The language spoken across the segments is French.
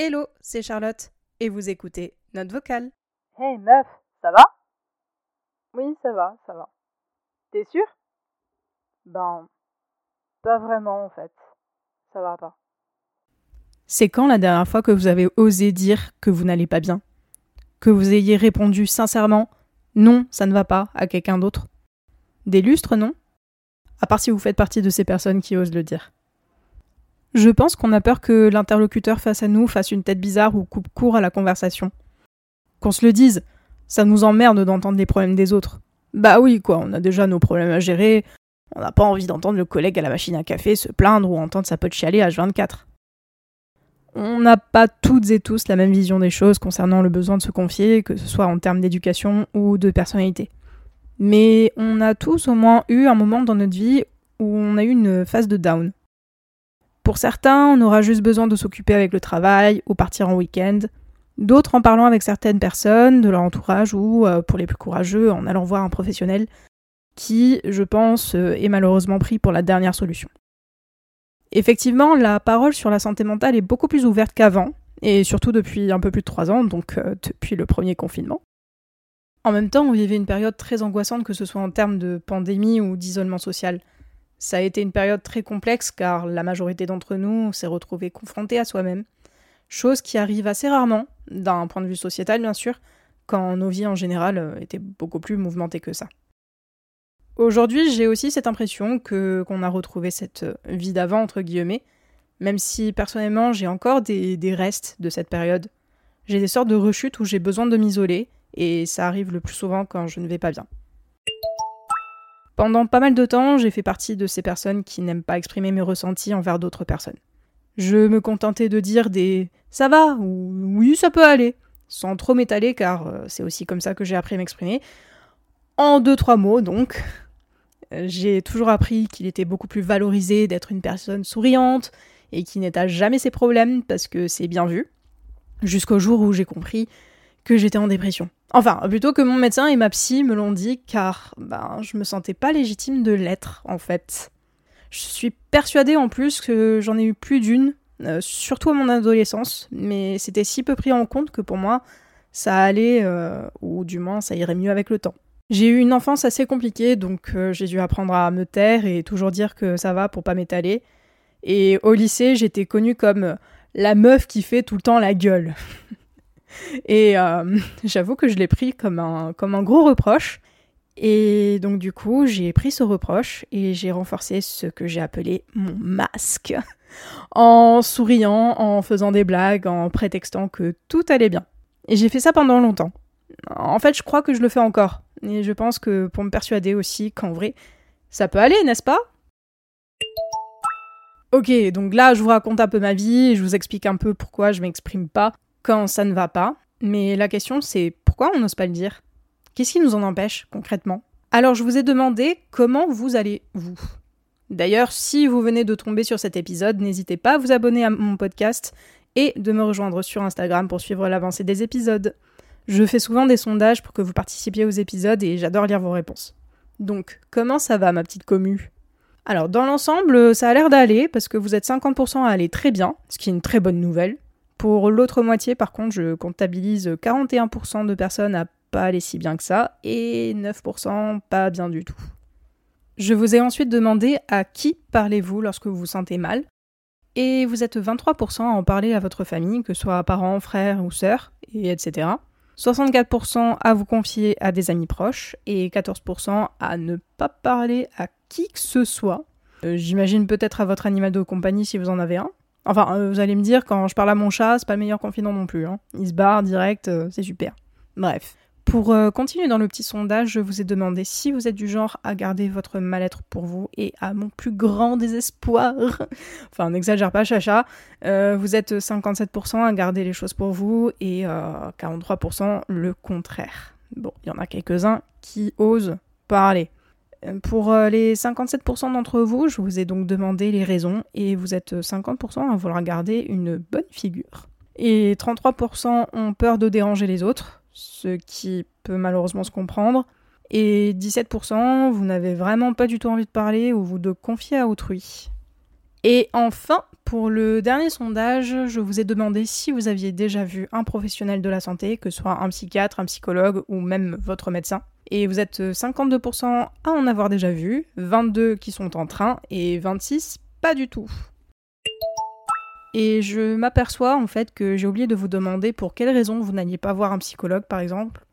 Hello, c'est Charlotte et vous écoutez Note vocale. Hey meuf, ça va? Oui, ça va, ça va. T'es sûr Ben, pas vraiment en fait. Ça va pas. C'est quand la dernière fois que vous avez osé dire que vous n'allez pas bien? Que vous ayez répondu sincèrement non, ça ne va pas à quelqu'un d'autre? Des lustres, non? À part si vous faites partie de ces personnes qui osent le dire. Je pense qu'on a peur que l'interlocuteur face à nous fasse une tête bizarre ou coupe court à la conversation. Qu'on se le dise, ça nous emmerde d'entendre les problèmes des autres. Bah oui, quoi, on a déjà nos problèmes à gérer, on n'a pas envie d'entendre le collègue à la machine à café se plaindre ou entendre sa pote chialer H24. On n'a pas toutes et tous la même vision des choses concernant le besoin de se confier, que ce soit en termes d'éducation ou de personnalité. Mais on a tous au moins eu un moment dans notre vie où on a eu une phase de down. Pour certains, on aura juste besoin de s'occuper avec le travail ou partir en week-end. D'autres en parlant avec certaines personnes de leur entourage ou, euh, pour les plus courageux, en allant voir un professionnel qui, je pense, euh, est malheureusement pris pour la dernière solution. Effectivement, la parole sur la santé mentale est beaucoup plus ouverte qu'avant, et surtout depuis un peu plus de trois ans, donc euh, depuis le premier confinement. En même temps, on vivait une période très angoissante, que ce soit en termes de pandémie ou d'isolement social. Ça a été une période très complexe car la majorité d'entre nous s'est retrouvée confrontée à soi-même. Chose qui arrive assez rarement, d'un point de vue sociétal bien sûr, quand nos vies en général euh, étaient beaucoup plus mouvementées que ça. Aujourd'hui, j'ai aussi cette impression que qu'on a retrouvé cette euh, vie d'avant entre guillemets, même si personnellement j'ai encore des, des restes de cette période. J'ai des sortes de rechutes où j'ai besoin de m'isoler, et ça arrive le plus souvent quand je ne vais pas bien. Pendant pas mal de temps, j'ai fait partie de ces personnes qui n'aiment pas exprimer mes ressentis envers d'autres personnes. Je me contentais de dire des ça va ou oui ça peut aller, sans trop m'étaler car euh, c'est aussi comme ça que j'ai appris à m'exprimer. En deux trois mots donc. Euh, j'ai toujours appris qu'il était beaucoup plus valorisé d'être une personne souriante et qui n'étale jamais ses problèmes parce que c'est bien vu. Jusqu'au jour où j'ai compris que j'étais en dépression. Enfin, plutôt que mon médecin et ma psy me l'ont dit, car ben, je me sentais pas légitime de l'être, en fait. Je suis persuadée en plus que j'en ai eu plus d'une, euh, surtout à mon adolescence, mais c'était si peu pris en compte que pour moi, ça allait, euh, ou du moins ça irait mieux avec le temps. J'ai eu une enfance assez compliquée, donc euh, j'ai dû apprendre à me taire et toujours dire que ça va pour pas m'étaler. Et au lycée, j'étais connue comme la meuf qui fait tout le temps la gueule. Et euh, j'avoue que je l'ai pris comme un, comme un gros reproche. Et donc du coup, j'ai pris ce reproche et j'ai renforcé ce que j'ai appelé mon masque. En souriant, en faisant des blagues, en prétextant que tout allait bien. Et j'ai fait ça pendant longtemps. En fait, je crois que je le fais encore. Et je pense que pour me persuader aussi qu'en vrai, ça peut aller, n'est-ce pas? Ok, donc là, je vous raconte un peu ma vie, je vous explique un peu pourquoi je m'exprime pas quand ça ne va pas. Mais la question c'est pourquoi on n'ose pas le dire? Qu'est-ce qui nous en empêche concrètement? Alors je vous ai demandé comment vous allez vous. D'ailleurs, si vous venez de tomber sur cet épisode, n'hésitez pas à vous abonner à mon podcast et de me rejoindre sur Instagram pour suivre l'avancée des épisodes. Je fais souvent des sondages pour que vous participiez aux épisodes et j'adore lire vos réponses. Donc, comment ça va ma petite commu? Alors, dans l'ensemble, ça a l'air d'aller parce que vous êtes 50% à aller très bien, ce qui est une très bonne nouvelle. Pour l'autre moitié, par contre, je comptabilise 41% de personnes à pas aller si bien que ça et 9% pas bien du tout. Je vous ai ensuite demandé à qui parlez-vous lorsque vous vous sentez mal et vous êtes 23% à en parler à votre famille, que ce soit parents, frères ou sœurs, et etc. 64% à vous confier à des amis proches et 14% à ne pas parler à qui que ce soit. Euh, j'imagine peut-être à votre animal de compagnie si vous en avez un. Enfin, euh, vous allez me dire, quand je parle à mon chat, c'est pas le meilleur confident non plus. Hein. Il se barre direct, euh, c'est super. Bref. Pour euh, continuer dans le petit sondage, je vous ai demandé si vous êtes du genre à garder votre mal-être pour vous et à mon plus grand désespoir, enfin n'exagère pas chacha, vous êtes 57% à garder les choses pour vous et 43% le contraire. Bon, il y en a quelques-uns qui osent parler. Pour euh, les 57% d'entre vous, je vous ai donc demandé les raisons et vous êtes 50% à vouloir garder une bonne figure. Et 33% ont peur de déranger les autres, ce qui peut malheureusement se comprendre. Et 17%, vous n'avez vraiment pas du tout envie de parler ou de confier à autrui. Et enfin, Pour le dernier sondage, je vous ai demandé si vous aviez déjà vu un professionnel de la santé, que ce soit un psychiatre, un psychologue ou même votre médecin. Et vous êtes 52% à en avoir déjà vu, 22 qui sont en train et 26 pas du tout. Et je m'aperçois en fait que j'ai oublié de vous demander pour quelles raisons vous n'alliez pas voir un psychologue par exemple.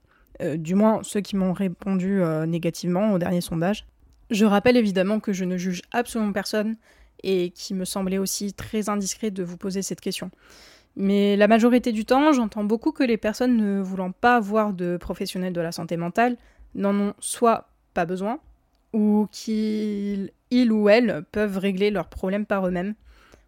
Euh, du moins ceux qui m'ont répondu euh, négativement au dernier sondage. Je rappelle évidemment que je ne juge absolument personne et qu'il me semblait aussi très indiscret de vous poser cette question. Mais la majorité du temps, j'entends beaucoup que les personnes ne voulant pas voir de professionnels de la santé mentale n'en ont soit pas besoin, ou qu'ils ou elles peuvent régler leurs problèmes par eux-mêmes,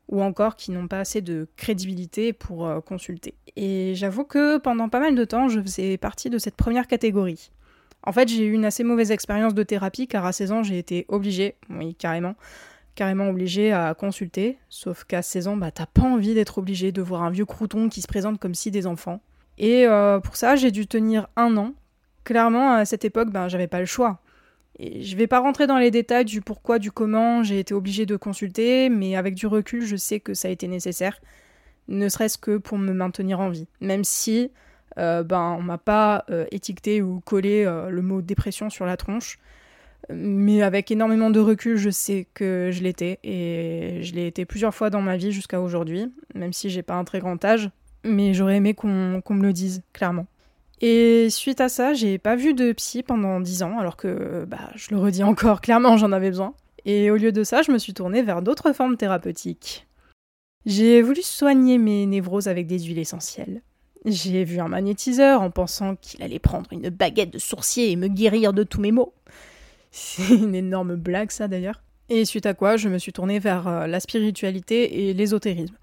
ou encore qui n'ont pas assez de crédibilité pour euh, consulter. Et j'avoue que pendant pas mal de temps, je faisais partie de cette première catégorie. En fait, j'ai eu une assez mauvaise expérience de thérapie car à 16 ans, j'ai été obligée, oui, carrément, carrément obligée à consulter. Sauf qu'à 16 ans, bah, t'as pas envie d'être obligé de voir un vieux crouton qui se présente comme si des enfants. Et euh, pour ça, j'ai dû tenir un an. Clairement, à cette époque, ben, j'avais pas le choix. Et je vais pas rentrer dans les détails du pourquoi, du comment j'ai été obligée de consulter, mais avec du recul, je sais que ça a été nécessaire, ne serait-ce que pour me maintenir en vie. Même si euh, ben, on m'a pas euh, étiqueté ou collé euh, le mot dépression sur la tronche, mais avec énormément de recul, je sais que je l'étais, et je l'ai été plusieurs fois dans ma vie jusqu'à aujourd'hui, même si j'ai pas un très grand âge, mais j'aurais aimé qu'on me le dise, clairement. Et suite à ça, j'ai pas vu de psy pendant 10 ans, alors que, bah, je le redis encore, clairement j'en avais besoin. Et au lieu de ça, je me suis tournée vers d'autres formes thérapeutiques. J'ai voulu soigner mes névroses avec des huiles essentielles. J'ai vu un magnétiseur en pensant qu'il allait prendre une baguette de sourcier et me guérir de tous mes maux. C'est une énorme blague ça d'ailleurs. Et suite à quoi, je me suis tournée vers euh, la spiritualité et l'ésotérisme.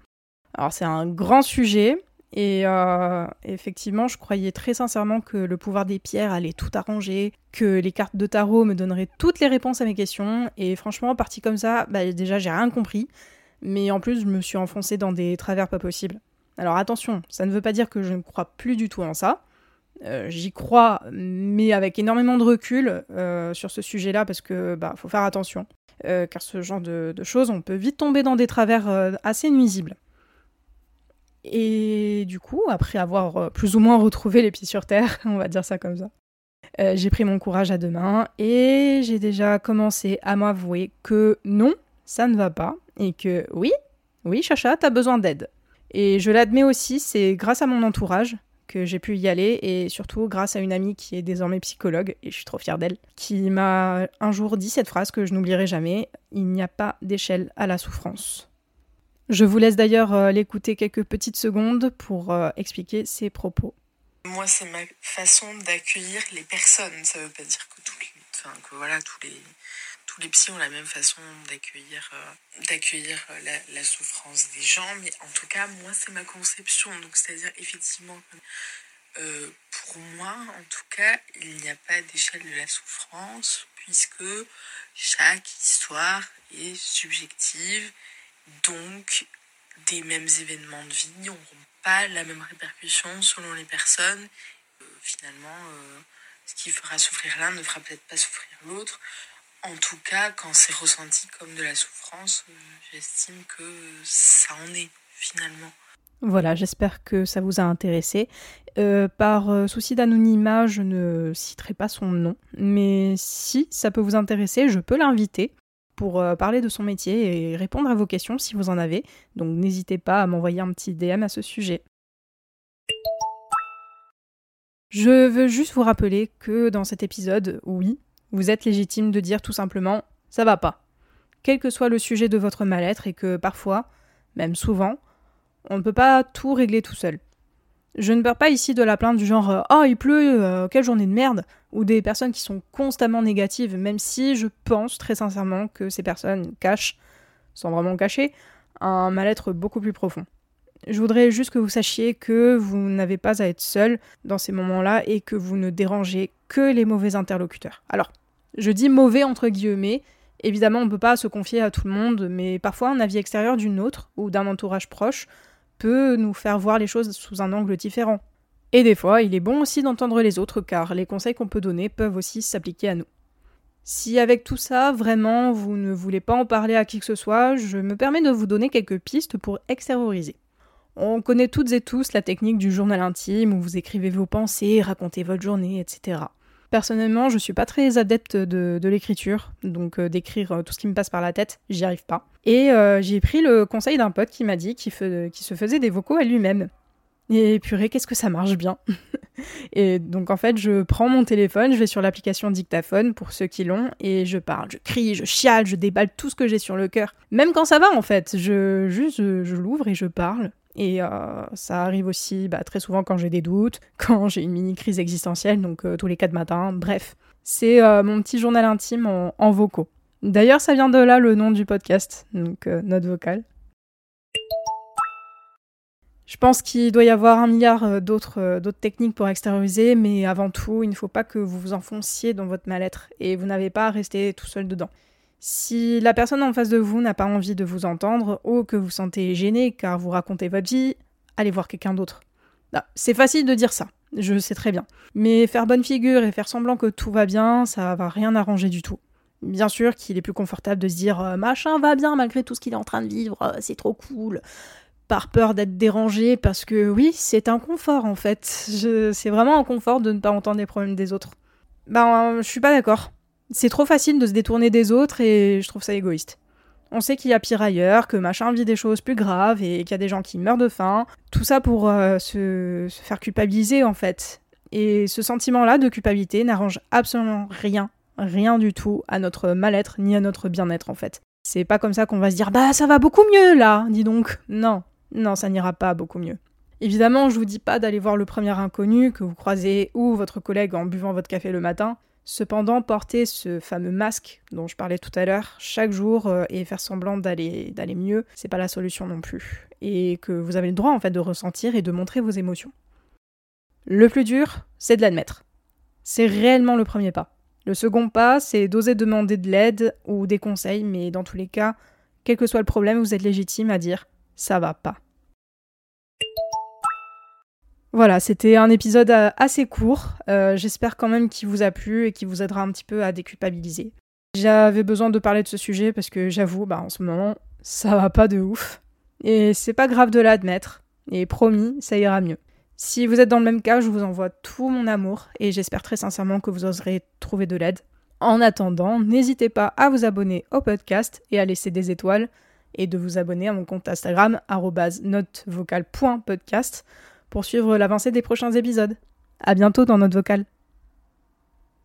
Alors c'est un grand sujet, et euh, effectivement, je croyais très sincèrement que le pouvoir des pierres allait tout arranger, que les cartes de tarot me donneraient toutes les réponses à mes questions. Et franchement, parti comme ça, bah, déjà j'ai rien compris. Mais en plus, je me suis enfoncée dans des travers pas possibles. Alors attention, ça ne veut pas dire que je ne crois plus du tout en ça. Euh, j'y crois, mais avec énormément de recul euh, sur ce sujet-là, parce que bah faut faire attention. car ce genre de, de, choses, on peut vite tomber dans des travers assez nuisibles. Et du coup, après avoir euh, plus ou moins retrouvé les pieds sur terre, on va dire ça comme ça, euh, j'ai pris mon courage à deux mains et j'ai déjà commencé à m'avouer que non, ça ne va pas et que oui, oui, Chacha, t'as besoin d'aide. Et je l'admets aussi, c'est grâce à mon entourage que j'ai pu y aller et surtout grâce à une amie qui est désormais psychologue et je suis trop fière d'elle, qui m'a un jour dit cette phrase que je n'oublierai jamais il n'y a pas d'échelle à la souffrance. Je vous laisse d'ailleurs euh, l'écouter quelques petites secondes pour euh, expliquer ses propos. Moi, c'est ma façon d'accueillir les personnes. Ça ne veut pas dire que, tous les, enfin, que voilà, tous les, tous les psys ont la même façon d'accueillir euh, d'accueillir la, souffrance des gens. Mais en tout cas, moi, c'est ma conception. Donc, c'est-à-dire, effectivement, pour moi, en tout cas, il n'y a pas d'échelle de la souffrance puisque chaque histoire est subjective donc, des mêmes événements de vie n'auront pas la même répercussion selon les personnes. Euh, finalement, euh, ce qui fera souffrir l'un ne fera peut-être pas souffrir l'autre. En tout cas, quand c'est ressenti comme de la souffrance, euh, j'estime que ça en est finalement. Voilà, j'espère que ça vous a intéressé. par souci d'anonymat, je ne citerai pas son nom, mais si ça peut vous intéresser, je peux l'inviter pour euh, parler de son métier et répondre à vos questions si vous en avez. Donc n'hésitez pas à m'envoyer un petit DM à ce sujet. Je veux juste vous rappeler que dans cet épisode, oui, vous êtes légitime de dire tout simplement ça va pas. Quel que soit le sujet de votre mal-être et que parfois, même souvent, on ne peut pas tout régler tout seul. Je ne parle pas ici de la plainte du genre euh, Oh, il pleut, euh, quelle journée de merde ou des personnes qui sont constamment négatives, même si je pense très sincèrement que ces personnes cachent, sans vraiment cacher, un mal-être beaucoup plus profond. Je voudrais juste que vous sachiez que vous n'avez pas à être seul dans ces moments-là et que vous ne dérangez que les mauvais interlocuteurs. Alors, je dis mauvais entre guillemets, évidemment on ne peut pas se confier à tout le monde, mais parfois un avis extérieur d'une autre ou d'un entourage proche peut nous faire voir les choses sous un angle différent. Et des fois, il est bon aussi d'entendre les autres car les conseils qu'on peut donner peuvent aussi s'appliquer à nous. Si avec tout ça, vraiment, vous ne voulez pas en parler à qui que ce soit, je me permets de vous donner quelques pistes pour extérioriser. On connaît toutes et tous la technique du journal intime où vous écrivez vos pensées, racontez votre journée, etc. Personnellement, je suis pas très adepte de, l'écriture, donc euh, d'écrire euh, tout ce qui me passe par la tête, j'y arrive pas. Et euh, j'ai pris le conseil d'un pote qui m'a dit qu'il se faisait des vocaux à lui-même. Et purée, qu'est-ce que ça marche bien Et donc en fait, je prends mon téléphone, je vais sur l'application dictaphone pour ceux qui l'ont, et je parle, je crie, je chiale, je déballe tout ce que j'ai sur le cœur. Même quand ça va en fait, je juste je l'ouvre et je parle. Et euh, ça arrive aussi bah, très souvent quand j'ai des doutes, quand j'ai une mini crise existentielle, donc euh, tous les quatre matins. Bref, c'est euh, mon petit journal intime en, vocaux. D'ailleurs, ça vient de là le nom du podcast, donc note vocale. Je pense qu'il doit y avoir un milliard d'autres techniques pour extérioriser, mais avant tout, il ne faut pas que vous vous enfonciez dans votre mal-être et vous n'avez pas à rester tout seul dedans. Si la personne en face de vous n'a pas envie de vous entendre ou que vous sentez gêné car vous racontez votre vie, allez voir quelqu'un d'autre. Bah, c'est facile de dire ça, je sais très bien. Mais faire bonne figure et faire semblant que tout va bien, ça va rien arranger du tout. Bien sûr qu'il est plus confortable de se dire euh, machin va bien malgré tout ce qu'il est en train de vivre, euh, c'est trop cool, par peur d'être dérangé, parce que oui, c'est un confort en fait. C'est vraiment un confort de ne pas entendre les problèmes des autres. Ben, je suis pas d'accord. C'est trop facile de se détourner des autres et je trouve ça égoïste. On sait qu'il y a pire ailleurs, que machin vit des choses plus graves et qu'il y a des gens qui meurent de faim. Tout ça pour euh, se, faire culpabiliser en fait. Et ce sentiment-là de culpabilité n'arrange absolument rien, rien du tout à notre mal-être ni à notre bien-être en fait. C'est pas comme ça qu'on va se dire bah ça va beaucoup mieux là, dis donc. Non, non, ça n'ira pas beaucoup mieux. Évidemment, je vous dis pas d'aller voir le premier inconnu que vous croisez ou votre collègue en buvant votre café le matin. Cependant, porter ce fameux masque dont je parlais tout à l'heure chaque jour euh, et faire semblant d'aller d'aller mieux, c'est pas la solution non plus. Et que vous avez le droit en fait de ressentir et de montrer vos émotions. Le plus dur, c'est de l'admettre. C'est réellement le premier pas. Le second pas, c'est d'oser demander de l'aide ou des conseils, mais dans tous les cas, quel que soit le problème, vous êtes légitime à dire ça va pas. Voilà, c'était un épisode euh, assez court. Euh, j'espère quand même qu'il vous a plu et qu'il vous aidera un petit peu à déculpabiliser. J'avais besoin de parler de ce sujet parce que j'avoue, bah, en ce moment, ça va pas de ouf. Et c'est pas grave de l'admettre. Et promis, ça ira mieux. Si vous êtes dans le même cas, je vous envoie tout mon amour et j'espère très sincèrement que vous oserez trouver de l'aide. En attendant, n'hésitez pas à vous abonner au podcast et à laisser des étoiles et de vous abonner à mon compte Instagram notevocal.podcast pour suivre l'avancée des prochains épisodes. À bientôt dans notre vocal.